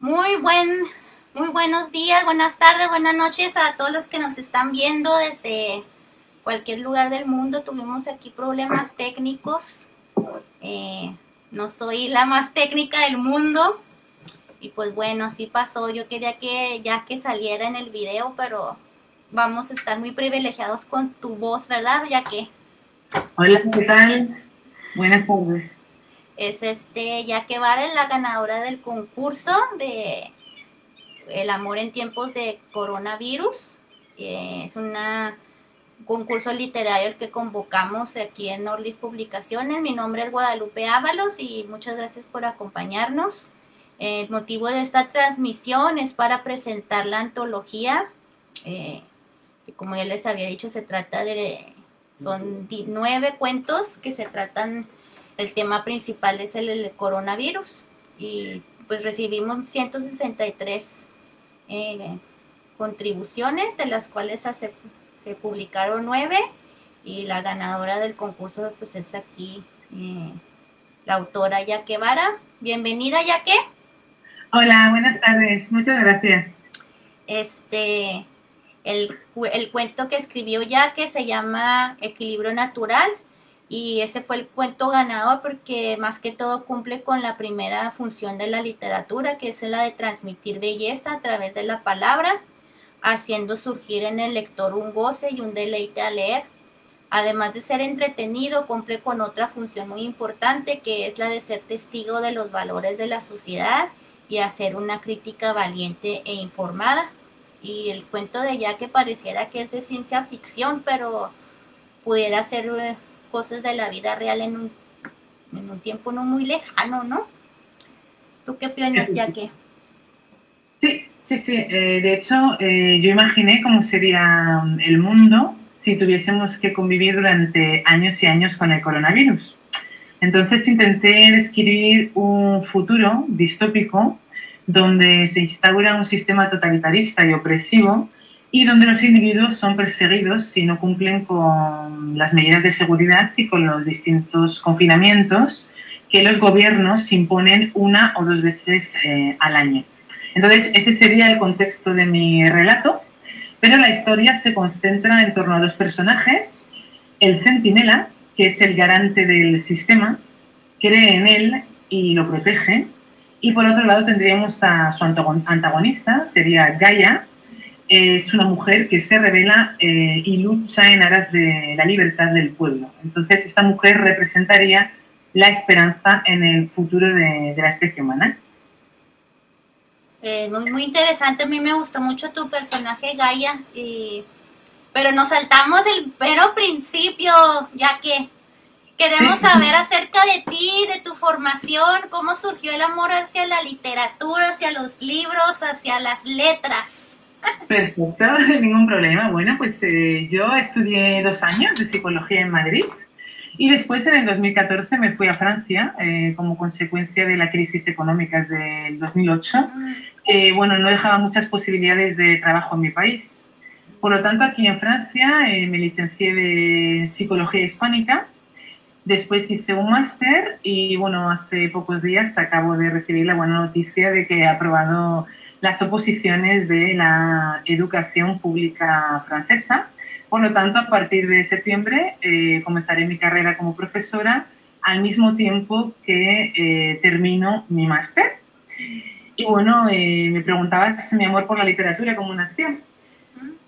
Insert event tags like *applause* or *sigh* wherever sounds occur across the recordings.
Muy buen, muy buenos días, buenas tardes, buenas noches a todos los que nos están viendo desde cualquier lugar del mundo. Tuvimos aquí problemas técnicos. Eh, no soy la más técnica del mundo. Y pues bueno, así pasó. Yo quería que ya que saliera en el video, pero vamos a estar muy privilegiados con tu voz, ¿verdad? Ya que. Hola, ¿qué tal? Buenas tardes. Es este, ya que Vara la ganadora del concurso de El amor en tiempos de coronavirus. Eh, es una concurso literario que convocamos aquí en Norlis Publicaciones. Mi nombre es Guadalupe Ábalos y muchas gracias por acompañarnos. El motivo de esta transmisión es para presentar la antología, eh, que como ya les había dicho, se trata de, son nueve cuentos que se tratan, el tema principal es el, coronavirus y pues recibimos 163 eh, contribuciones, de las cuales se, se, publicaron nueve y la ganadora del concurso pues es aquí eh, la autora Yaque Vara. Bienvenida Yaque. Hola, buenas tardes, muchas gracias. Este, el, el cuento que escribió ya que se llama Equilibrio Natural y ese fue el cuento ganador porque más que todo cumple con la primera función de la literatura, que es la de transmitir belleza a través de la palabra, haciendo surgir en el lector un goce y un deleite a leer. Además de ser entretenido, cumple con otra función muy importante, que es la de ser testigo de los valores de la sociedad y hacer una crítica valiente e informada. Y el cuento de ya que pareciera que es de ciencia ficción, pero pudiera ser eh, cosas de la vida real en un, en un tiempo no muy lejano, ¿no? ¿Tú qué opinas, ya que? Sí, sí, sí. Eh, de hecho, eh, yo imaginé cómo sería el mundo si tuviésemos que convivir durante años y años con el coronavirus. Entonces intenté describir un futuro distópico donde se instaura un sistema totalitarista y opresivo y donde los individuos son perseguidos si no cumplen con las medidas de seguridad y con los distintos confinamientos que los gobiernos imponen una o dos veces eh, al año. Entonces, ese sería el contexto de mi relato, pero la historia se concentra en torno a dos personajes, el centinela, que es el garante del sistema, cree en él y lo protege. Y por otro lado tendríamos a su antagonista, sería Gaia, es una mujer que se revela eh, y lucha en aras de la libertad del pueblo. Entonces esta mujer representaría la esperanza en el futuro de, la especie humana. Eh, muy, muy interesante, a mí me gustó mucho tu personaje Gaia, y pero nos saltamos el pero principio, ya que queremos saber acerca de ti, de tu formación, cómo surgió el amor hacia la literatura, hacia los libros, hacia las letras. Perfecto, *laughs* ningún problema. Bueno, pues eh, yo estudié dos años de psicología en Madrid y después en el 2014 me fui a Francia eh, como consecuencia de la crisis económica del 2008, mm. que bueno, no dejaba muchas posibilidades de trabajo en mi país. Por lo tanto, aquí en Francia eh, me licencié de Psicología Hispánica, después hice un máster y bueno, hace pocos días acabo de recibir la buena noticia de que he aprobado las oposiciones de la educación pública francesa. Por lo tanto, a partir de septiembre eh, comenzaré mi carrera como profesora al mismo tiempo que eh, termino mi máster. Y bueno, eh, me preguntabas mi amor por la literatura, ¿cómo nació?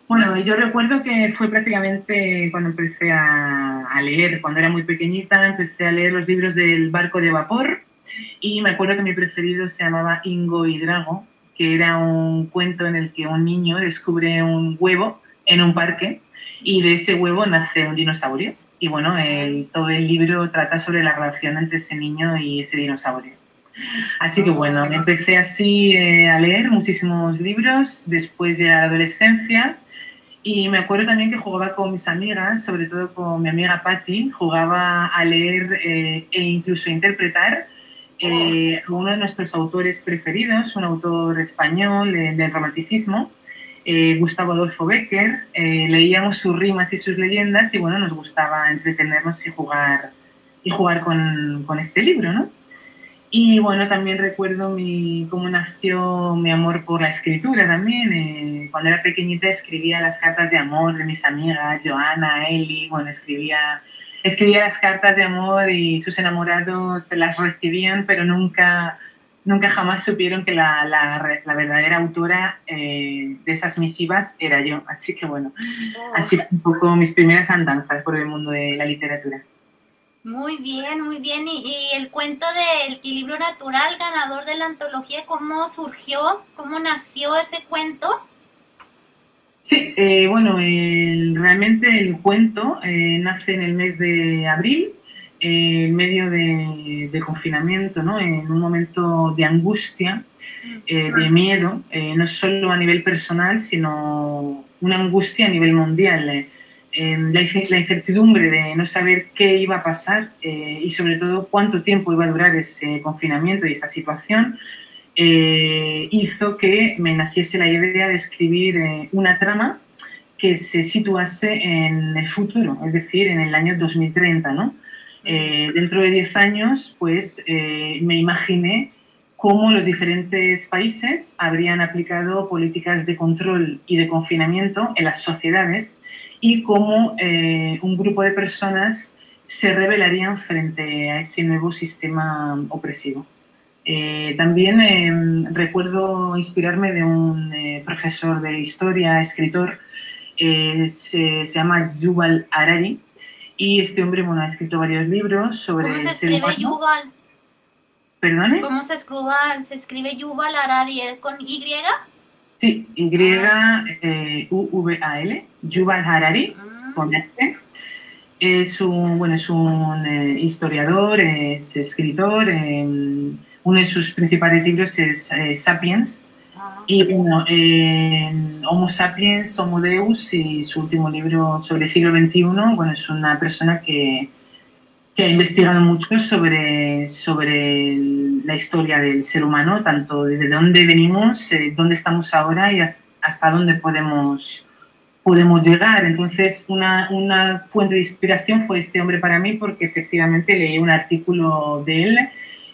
Bueno, yo recuerdo que fue prácticamente cuando empecé a, leer, cuando era muy pequeñita, empecé a leer los libros del barco de vapor y me acuerdo que mi preferido se llamaba Ingo y Drago, que era un cuento en el que un niño descubre un huevo en un parque y de ese huevo nace un dinosaurio. Y bueno, todo el libro trata sobre la relación entre ese niño y ese dinosaurio. Así que bueno, empecé así eh, a leer muchísimos libros, después ya la adolescencia y me acuerdo también que jugaba con mis amigas, sobre todo con mi amiga Patti, jugaba a leer eh, e incluso a interpretar eh, uno de nuestros autores preferidos, un autor español eh, del romanticismo, eh, Gustavo Adolfo Becker. leíamos sus rimas y sus leyendas y bueno, nos gustaba entretenernos y jugar, y jugar con, con este libro, ¿no? Y bueno, también recuerdo mi, cómo nació mi amor por la escritura también. Eh, cuando era pequeñita escribía las cartas de amor de mis amigas, Joana, Eli, bueno, escribía, escribía las cartas de amor y sus enamorados las recibían, pero nunca, nunca jamás supieron que la, la, la verdadera autora eh, de esas misivas era yo. Así que bueno, oh. así fue un poco mis primeras andanzas por el mundo de la literatura. Muy bien, muy bien. Y, el cuento del equilibrio natural, ganador de la antología, ¿cómo surgió? ¿Cómo nació ese cuento? Sí, eh, bueno, realmente el cuento eh, nace en el mes de abril, eh, en medio de, confinamiento, ¿no? en un momento de angustia, de miedo, no solo a nivel personal, sino una angustia a nivel mundial la, incertidumbre de no saber qué iba a pasar eh, y sobre todo cuánto tiempo iba a durar ese confinamiento y esa situación, eh, hizo que me naciese la idea de escribir eh, una trama que se situase en el futuro, es decir, en el año 2030. ¿no? dentro de 10 años, pues me imaginé cómo los diferentes países habrían aplicado políticas de control y de confinamiento en las sociedades y cómo eh, un grupo de personas se rebelarían frente a ese nuevo sistema opresivo. Eh, también em, recuerdo inspirarme de un eh, profesor de historia, escritor, se, se, llama Yuval Harari, y este hombre bueno, ha escrito varios libros sobre... ¿Cómo se escribe Yuval? ¿Perdone? ¿Cómo se escribe, se escribe Yuval Harari? ¿Con Y? Sí, Y-U-V-A-L, Yuval Harari, ah. con este. Es un, bueno, es un eh, historiador, es escritor. Uno de sus principales libros es eh, Sapiens. Ah. Y bueno, Homo Sapiens, Homo Deus y su último libro sobre el siglo XXI, bueno, es una persona que, que ha investigado mucho sobre, sobre la historia del ser humano, tanto desde dónde venimos, eh, dónde estamos ahora y hasta dónde podemos, podemos llegar. Entonces, una, una, fuente de inspiración fue este hombre para mí porque efectivamente leí un artículo de él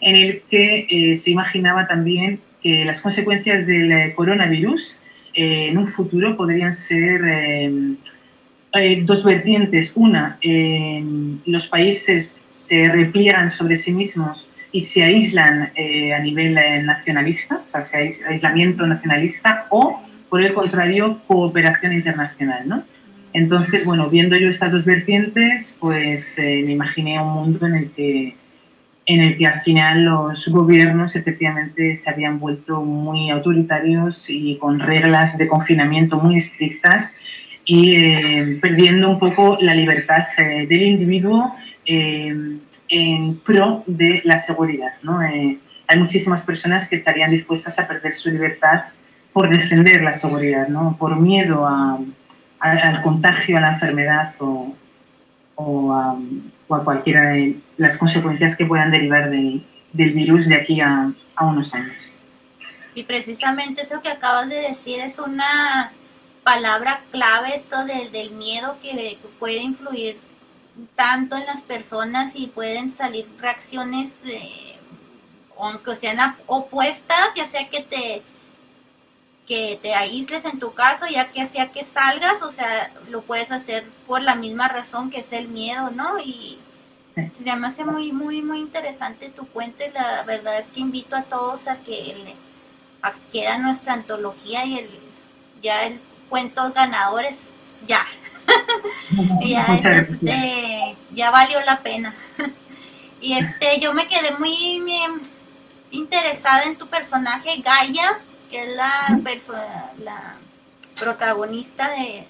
en el que eh, se imaginaba también que las consecuencias del eh, coronavirus en un futuro podrían ser dos vertientes. Una, los países se repliegan sobre sí mismos y se aíslan eh, a nivel eh, nacionalista, o sea, se aislamiento nacionalista, o por el contrario, cooperación internacional, ¿no? Entonces, bueno, viendo yo estas dos vertientes, pues eh, me imaginé un mundo en el que en el que al final los gobiernos efectivamente se habían vuelto muy autoritarios y con reglas de confinamiento muy estrictas y perdiendo un poco la libertad del individuo en pro de la seguridad. ¿no? Eh, hay muchísimas personas que estarían dispuestas a perder su libertad por defender la seguridad, ¿no? por miedo al contagio, a la enfermedad o, o, a, cualquiera de las consecuencias que puedan derivar del, del virus de aquí a, a unos años. Y precisamente eso que acabas de decir es una palabra clave, esto del, del miedo que puede influir tanto en las personas y pueden salir reacciones, eh, aunque sean opuestas, ya sea que te que te aísles en tu caso, ya que sea que salgas, o sea, lo puedes hacer por la misma razón que es el miedo, ¿no? Y se me hace muy, muy, muy interesante tu cuento y la verdad es que invito a todos a que a nuestra antología y el ya el cuento ganadores ya. *laughs* ya, este, ya valió la pena. *laughs* y este, yo me quedé muy, interesada en tu personaje, Gaia, que es la, la protagonista de,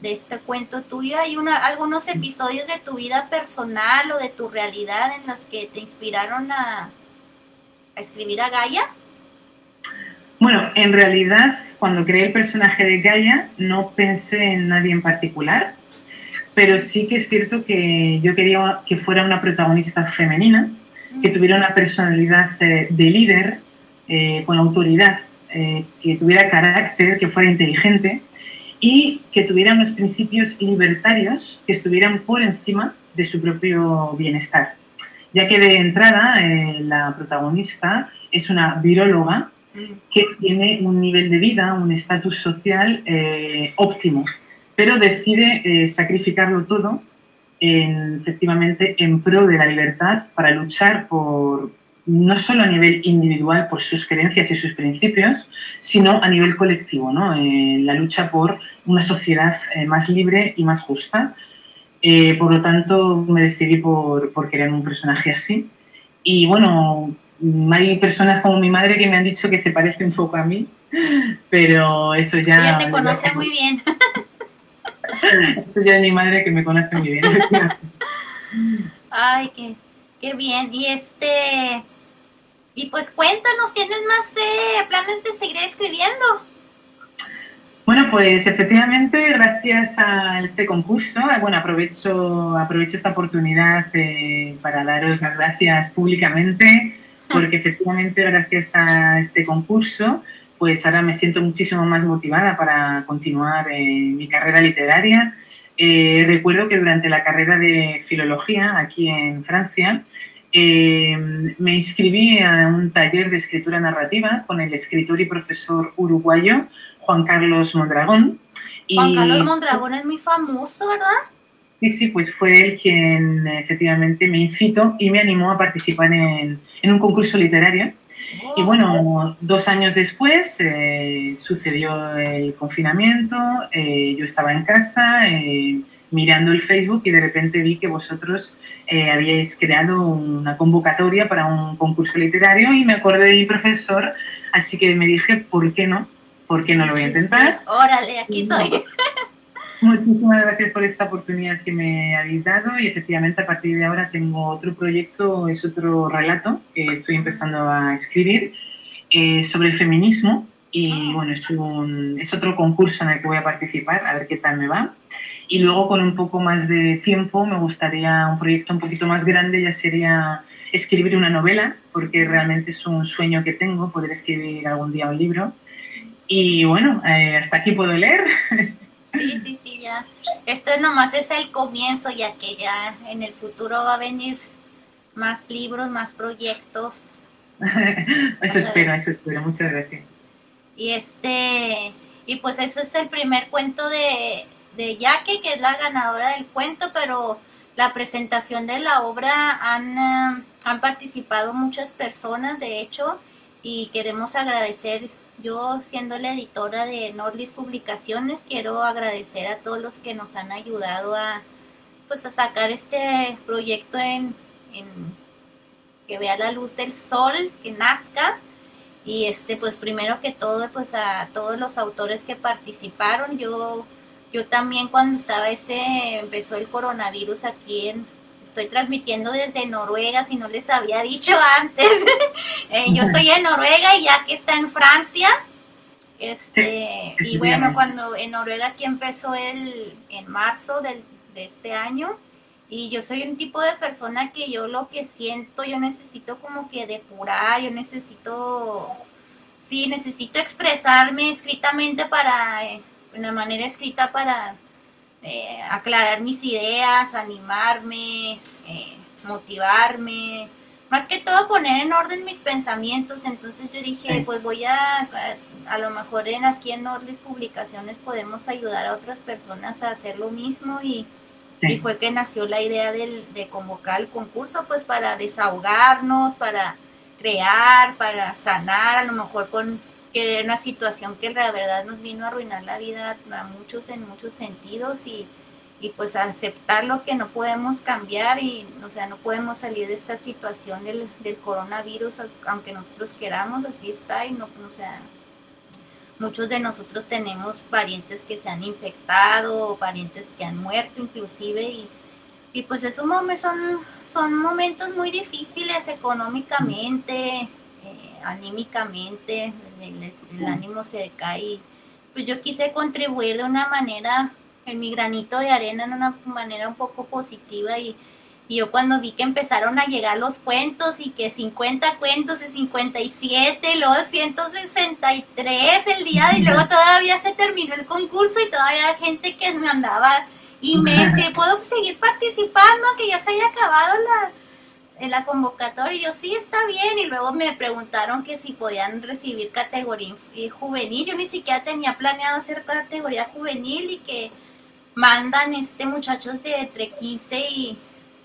de este cuento tuyo. Hay una, algunos episodios de tu vida personal o de tu realidad en las que te inspiraron a, a escribir a Gaia. Bueno, en realidad, cuando creé el personaje de Gaia, no pensé en nadie en particular, pero sí que es cierto que yo quería que fuera una protagonista femenina, que tuviera una personalidad de, líder, eh, con autoridad, eh, que tuviera carácter, que fuera inteligente y que tuviera unos principios libertarios que estuvieran por encima de su propio bienestar. ya que de entrada eh, la protagonista es una viróloga que tiene un nivel de vida, un estatus social óptimo, pero decide sacrificarlo todo en, efectivamente en pro de la libertad para luchar por no solo a nivel individual por sus creencias y sus principios, sino a nivel colectivo, ¿no? Eh, la lucha por una sociedad más libre y más justa. por lo tanto, me decidí por, por querer un personaje así. Y bueno, hay personas como mi madre que me han dicho que se parece un poco a mí, pero eso ya... Ella te conoce muy bien. Eso ya es mi madre que me conoce muy bien. *laughs* Ay, qué, qué bien. Y este... Y pues cuéntanos, ¿tienes más eh, planes de seguir escribiendo? Bueno, pues efectivamente, gracias a este concurso, bueno, aprovecho, aprovecho esta oportunidad eh, para daros las gracias públicamente *laughs* porque efectivamente gracias a este concurso, pues ahora me siento muchísimo más motivada para continuar en mi carrera literaria. Eh, recuerdo que durante la carrera de filología aquí en Francia, eh, me inscribí a un taller de escritura narrativa con el escritor y profesor uruguayo Juan Carlos Mondragón. Juan Carlos Mondragón es muy famoso, ¿verdad? Sí, sí, pues fue él quien efectivamente me incitó y me animó a participar en, un concurso literario. Y bueno, dos años después eh, sucedió el confinamiento, eh, yo estaba en casa eh, mirando el Facebook y de repente vi que vosotros habíais creado una convocatoria para un concurso literario y me acordé de mi profesor, así que me dije, ¿por qué no? ¿Por qué no lo voy a intentar? Órale, aquí soy. *laughs* Muchísimas gracias por esta oportunidad que me habéis dado y efectivamente a partir de ahora tengo otro proyecto, es otro relato que estoy empezando a escribir eh, sobre el feminismo y ah. bueno, es, un, es otro concurso en el que voy a participar, a ver qué tal me va. Y luego con un poco más de tiempo me gustaría un proyecto un poquito más grande, ya sería escribir una novela, porque realmente es un sueño que tengo, poder escribir algún día un libro. Y bueno, eh, hasta aquí puedo leer. Sí, sí, sí, ya. Esto nomás es el comienzo, ya que ya en el futuro va a venir más libros, más proyectos. *laughs* eso espero, eso espero. Muchas gracias. Y este, y pues eso es el primer cuento de, de Yaque, que es la ganadora del cuento, pero la presentación de la obra han, eh, han participado muchas personas, de hecho, y queremos agradecer yo siendo la editora de Nordlis Publicaciones, quiero agradecer a todos los que nos han ayudado a, pues, a sacar este proyecto en, que vea la luz del sol, que nazca. Y este, pues primero que todo, pues a todos los autores que participaron. Yo, yo también cuando estaba este, empezó el coronavirus aquí en, estoy transmitiendo desde Noruega, si no les había dicho antes. *laughs* Eh, yo estoy en Noruega y ya que está en Francia. Este, y bueno, cuando en Noruega aquí empezó el, en marzo del, de este año. Y yo soy un tipo de persona que yo lo que siento, yo necesito como que depurar, yo necesito, sí, necesito expresarme escritamente para, eh, una manera escrita para eh, aclarar mis ideas, animarme, eh, motivarme, más que todo poner en orden mis pensamientos. Entonces yo dije, pues voy a, a, lo mejor en aquí en Nordis Publicaciones podemos ayudar a otras personas a hacer lo mismo. Y, y fue que nació la idea del, de convocar el concurso, pues para desahogarnos, para crear, para sanar, a lo mejor con que era una situación que la verdad nos vino a arruinar la vida a muchos en muchos sentidos y, y pues aceptar lo que no podemos cambiar y o sea no podemos salir de esta situación del, del coronavirus aunque nosotros queramos así está y no o sea muchos de nosotros tenemos parientes que se han infectado o parientes que han muerto inclusive y, y pues esos momentos son son momentos muy difíciles económicamente anímicamente, el, ánimo se decae. Pues yo quise contribuir de una manera, en mi granito de arena, en una manera un poco positiva y, yo cuando vi que empezaron a llegar los cuentos y que 50 cuentos y 57, luego 163 el día y luego todavía se terminó el concurso y todavía hay gente que me andaba y me *laughs* decía, ¿puedo seguir participando? Que ya se haya acabado la, en la convocatoria. Y yo sí está bien y luego me preguntaron que si podían recibir categoría juvenil. Yo ni siquiera tenía planeado hacer categoría juvenil y que mandan este muchachos de entre 15 y,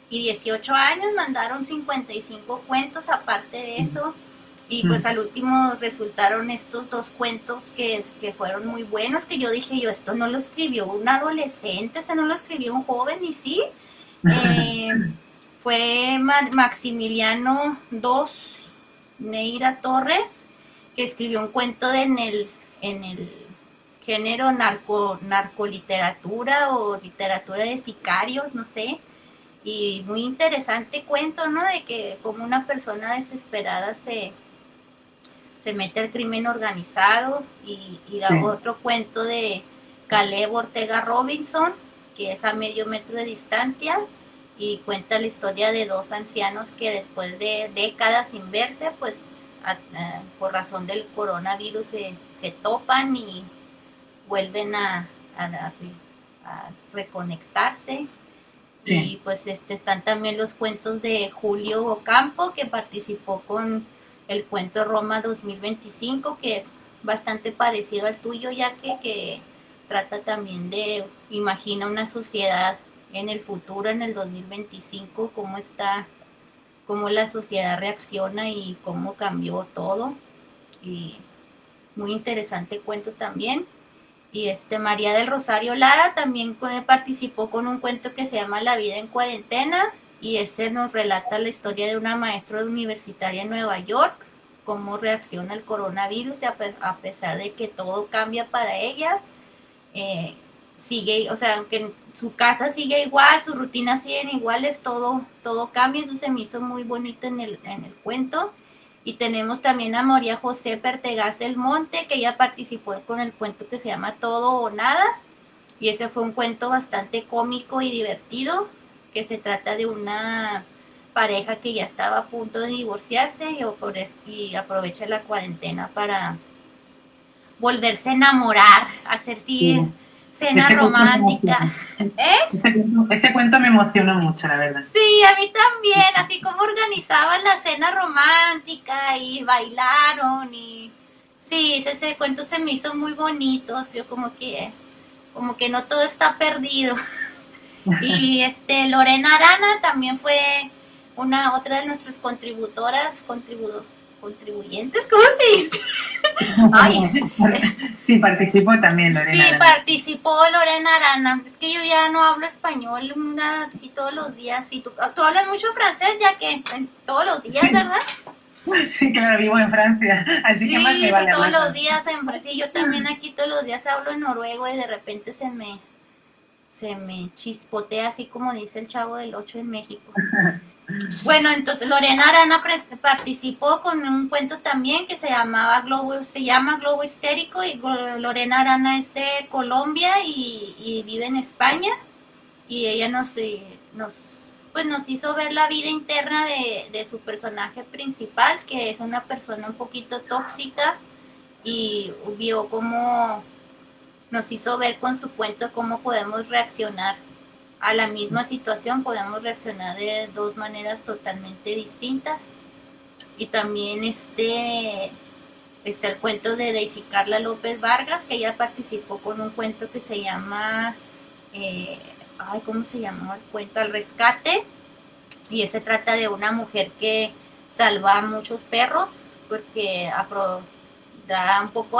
y 18 años mandaron 55 cuentos aparte de eso. Y pues al último resultaron estos dos cuentos que, que fueron muy buenos que yo dije yo esto no lo escribió un adolescente este no lo escribió un joven y sí *laughs* eh, fue Maximiliano II Neira Torres, que escribió un cuento en, el, en el género narco, narcoliteratura o literatura de sicarios, no sé. Y muy interesante cuento, ¿no? De que como una persona desesperada se, se mete al crimen organizado y, y otro cuento de Caleb Ortega Robinson, que es a medio metro de distancia, y cuenta la historia de dos ancianos que después de décadas sin verse, pues por razón del coronavirus se, topan y vuelven a, reconectarse. Y pues este, están también los cuentos de Julio Ocampo, que participó con el cuento Roma 2025, que es bastante parecido al tuyo, ya que, que trata también de, imagina una sociedad en el futuro, en el 2025, cómo está, cómo la sociedad reacciona y cómo cambió todo. Y muy interesante cuento también. Y este María del Rosario Lara también participó con un cuento que se llama La vida en cuarentena y ese nos relata la historia de una maestra universitaria en Nueva York, cómo reacciona el coronavirus a pesar de que todo cambia para ella. Eh, sigue, o sea, aunque su casa sigue igual, sus rutinas siguen iguales, todo, todo cambia, eso se me hizo muy bonito en el, en el cuento. Y tenemos también a María José Pertegaz del Monte, que ella participó con el cuento que se llama Todo o Nada. Y ese fue un cuento bastante cómico y divertido, que se trata de una pareja que ya estaba a punto de divorciarse y, y aprovecha la cuarentena para volverse a enamorar, hacer sí cena romántica. *laughs* ¿Eh? Ese, cuento me emocionó mucho, la verdad. Sí, a mí también, así como organizaban la cena romántica y bailaron y sí, ese, cuento se me hizo muy bonito, yo como que como que no todo está perdido. *laughs* y este Lorena Arana también fue una otra de nuestras contributoras, contribu contribuyentes, ¿cómo se dice? *laughs* Sí, participó también Lorena. Sí, participó Lorena Arana. Es que yo ya no hablo español así todos los días. Y tú, tú hablas mucho francés ya que todos los días, ¿verdad? *laughs* Sí, claro, vivo en Francia, así que más me vale todos los días en Francia, yo también aquí todos los días hablo en noruego y de repente se me se me chispotea así como dice el chavo del 8 en México. *laughs* Bueno, entonces Lorena Arana participó con un cuento también que se llamaba Globo, se llama Globo Histérico y Lorena Arana es de Colombia y, vive en España. Y ella nos, eh, nos, pues nos hizo ver la vida interna de, de su personaje principal, que es una persona un poquito tóxica y vio cómo nos hizo ver con su cuento cómo podemos reaccionar a la misma situación podemos reaccionar de dos maneras totalmente distintas. Y también este está el cuento de Daisy Carla López Vargas, que ella participó con un cuento que se llama, eh, ay, ¿cómo se llamó el cuento? Al rescate. Y ese trata de una mujer que salva a muchos perros porque da un poco,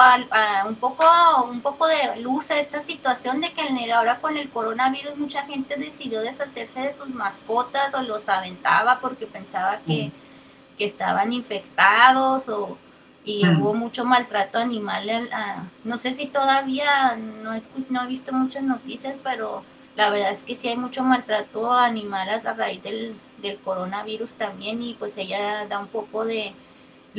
un poco, un poco de luz a esta situación de que ahora con el coronavirus mucha gente decidió deshacerse de sus mascotas o los aventaba porque pensaba que, mm. estaban infectados o y mm. hubo mucho maltrato animal. no sé si todavía no he, no he visto muchas noticias, pero la verdad es que sí hay mucho maltrato animal a raíz del, del coronavirus también y pues ella da un poco de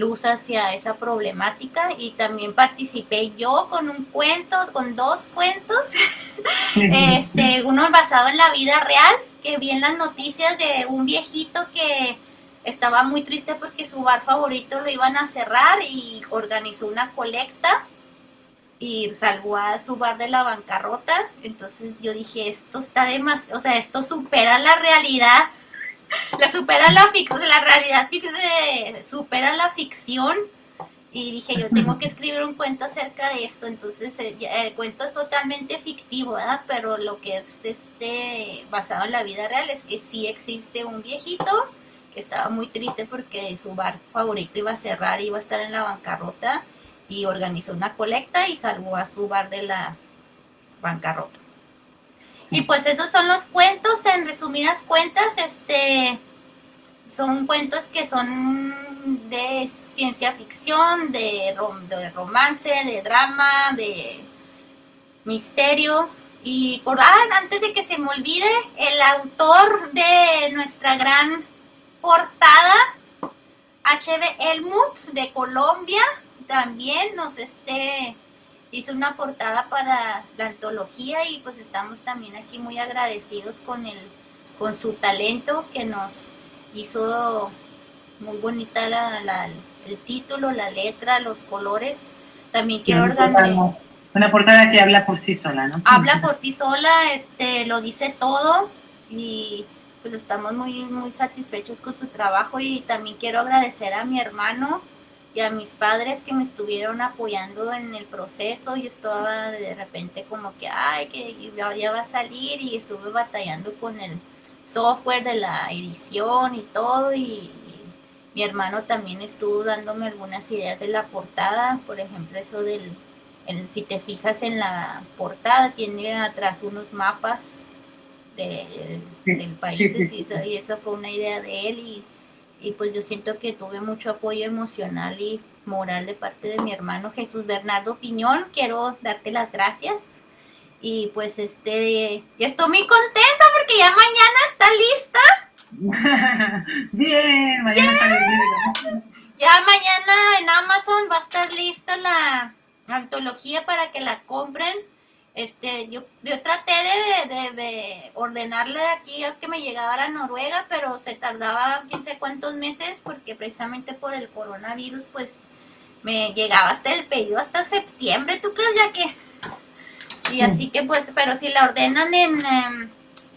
luz hacia esa problemática y también participé yo con un cuento, con dos cuentos, *laughs* este, uno basado en la vida real, que vi en las noticias de un viejito que estaba muy triste porque su bar favorito lo iban a cerrar y organizó una colecta y salvó a su bar de la bancarrota. Entonces yo dije, esto está demasiado, o sea, esto supera la realidad la supera la ficción, la realidad supera la ficción. Y dije, yo tengo que escribir un cuento acerca de esto. Entonces, eh, el cuento es totalmente fictivo, ¿verdad? Pero lo que es este basado en la vida real es que sí existe un viejito que estaba muy triste porque su bar favorito iba a cerrar, iba a estar en la bancarrota y organizó una colecta y salvó a su bar de la bancarrota. Y pues esos son los cuentos, en resumidas cuentas, este son cuentos que son de ciencia ficción, de, de romance, de drama, de misterio. Y por ah, antes de que se me olvide, el autor de nuestra gran portada, HB Elmut de Colombia, también nos este, hizo una portada para la antología y pues estamos también aquí muy agradecidos con el con su talento que nos hizo muy bonita la, el título, la letra, los colores. También quiero organizar. Una portada que habla por sí sola, ¿no? Habla por sí sola, este, lo dice todo y pues estamos muy, muy satisfechos con su trabajo y también quiero agradecer a mi hermano y a mis padres que me estuvieron apoyando en el proceso. Yo estaba de repente como que, ay, que ya va a salir y estuve batallando con el software de la edición y todo y, mi hermano también estuvo dándome algunas ideas de la portada, por ejemplo eso del, si te fijas en la portada tiene atrás unos mapas de, del país y, eso, fue una idea de él y, y pues yo siento que tuve mucho apoyo emocional y moral de parte de mi hermano Jesús Bernardo Piñón. Quiero darte las gracias y pues este, ya estoy muy contenta porque ya mañana está lista. *laughs* Bien, mañana está lista. Ya mañana en Amazon va a estar lista la antología para que la compren. Este, yo, yo traté de, de, ordenarle aquí a que me llegara a Noruega, pero se tardaba quién sé cuántos meses porque precisamente por el coronavirus, pues me llegaba hasta el pedido hasta septiembre. ¿Tú crees ya que? Y así que pues, pero si la ordenan en em,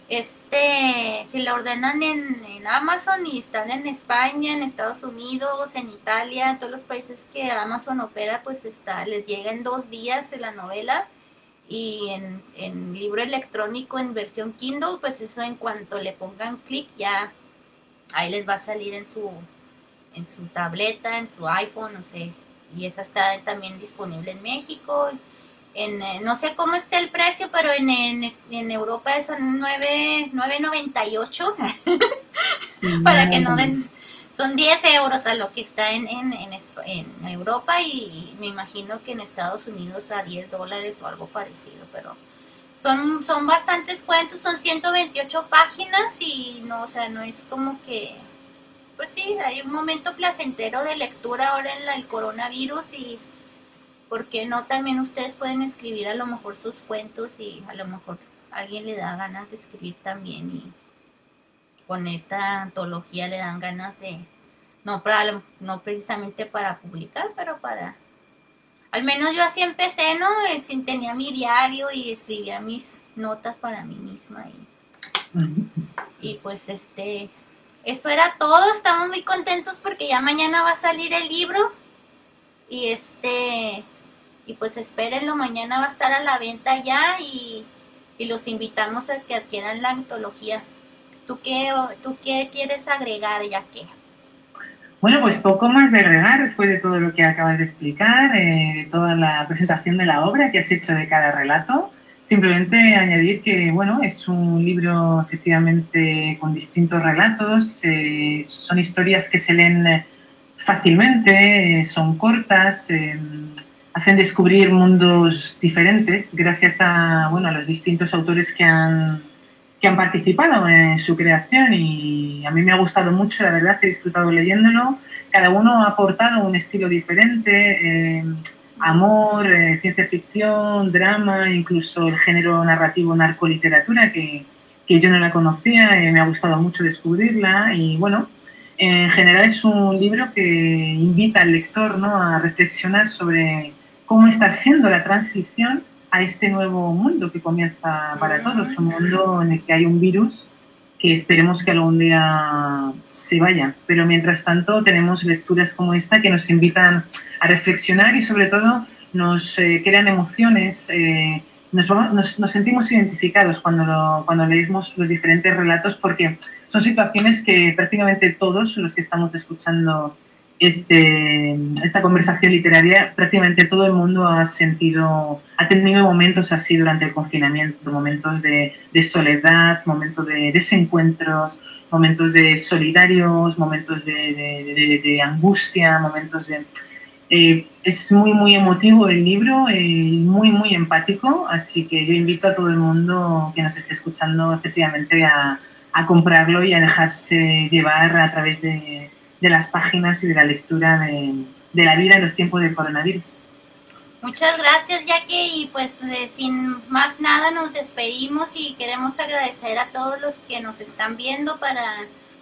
este, si la ordenan en, en, Amazon y están en España, en Estados Unidos, en Italia, en todos los países que Amazon opera, pues está, les llega en dos días la novela y en, en libro electrónico en versión Kindle, pues eso en cuanto le pongan clic ya ahí les va a salir en su en su tableta, en su iPhone, no sé. Y esa está también disponible en México en, eh, no sé cómo está el precio, pero en, en, en Europa son 9.98 *laughs* para que no den, son 10 euros a lo que está en, en, en, Europa y me imagino que en Estados Unidos a 10 dólares o algo parecido, pero son, son bastantes cuentos, son 128 páginas y no, o sea, no es como que, pues sí, hay un momento placentero de lectura ahora en el coronavirus y porque no también ustedes pueden escribir a lo mejor sus cuentos y a lo mejor alguien le da ganas de escribir también y con esta antología le dan ganas de, no, para, no precisamente para publicar, pero para, al menos yo así empecé, ¿no? Eh, tenía mi diario y escribía mis notas para mí misma y, y pues este, eso era todo, estamos muy contentos porque ya mañana va a salir el libro y este y pues espérenlo, mañana va a estar a la venta ya y, los invitamos a que adquieran la antología. ¿Tú qué, ¿Tú qué quieres agregar, ya que? Bueno, pues poco más de agregar después de todo lo que acabas de explicar, eh, toda la presentación de la obra que has hecho de cada relato. Simplemente añadir que, bueno, es un libro efectivamente con distintos relatos, eh, son historias que se leen fácilmente, eh, son cortas, hacen descubrir mundos diferentes gracias a, bueno, a los distintos autores que han, que han participado en su creación y a mí me ha gustado mucho, la verdad, he disfrutado leyéndolo. Cada uno ha aportado un estilo diferente, eh, amor, eh, ciencia ficción, drama, incluso el género narrativo narcoliteratura que, que yo no la conocía, eh, me ha gustado mucho descubrirla y bueno, en general es un libro que invita al lector ¿no? a reflexionar sobre cómo está siendo la transición a este nuevo mundo que comienza para todos, un mundo en el que hay un virus que esperemos que algún día se vaya. Pero mientras tanto tenemos lecturas como esta que nos invitan a reflexionar y sobre todo nos eh, crean emociones. Eh, nos, nos, sentimos identificados cuando, cuando leemos los diferentes relatos porque son situaciones que prácticamente todos los que estamos escuchando este, esta conversación literaria, prácticamente todo el mundo ha sentido, ha tenido momentos así durante el confinamiento, momentos de, soledad, momentos de desencuentros, momentos de solidarios, momentos de, angustia, momentos de... Eh, es muy, muy emotivo el libro, eh, muy, muy empático, así que yo invito a todo el mundo que nos esté escuchando efectivamente a, a comprarlo y a dejarse llevar a través de de las páginas y de la lectura de, la vida en los tiempos del coronavirus. Muchas gracias, Jackie. Y pues eh, sin más nada nos despedimos y queremos agradecer a todos los que nos están viendo para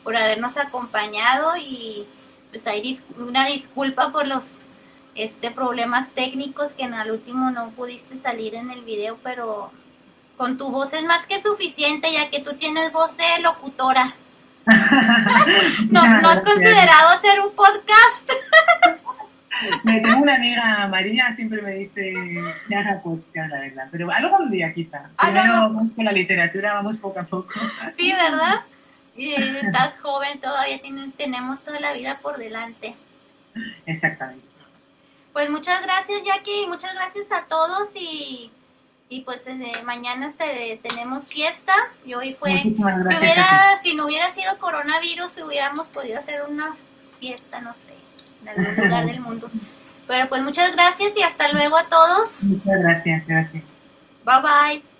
por habernos acompañado y pues hay una disculpa por los este problemas técnicos que en el último no pudiste salir en el video, pero con tu voz es más que suficiente ya que tú tienes voz de locutora. *laughs* no, ¿No has considerado hacer un podcast? *laughs* me tengo una amiga, María, siempre me dice ya haga podcast, la verdad. Pero algún día quizá. Ah, Primero vamos con la literatura, vamos poco a poco. *laughs* Sí, ¿verdad? Y estás joven, todavía tenemos toda la vida por delante. Exactamente. Pues muchas gracias, Jackie, muchas gracias a todos y y pues desde mañana tenemos fiesta. Y hoy fue si hubiera si no hubiera sido coronavirus hubiéramos podido hacer una fiesta no sé en algún *laughs* lugar del mundo. Pero pues muchas gracias y hasta luego a todos. Muchas gracias gracias. Bye bye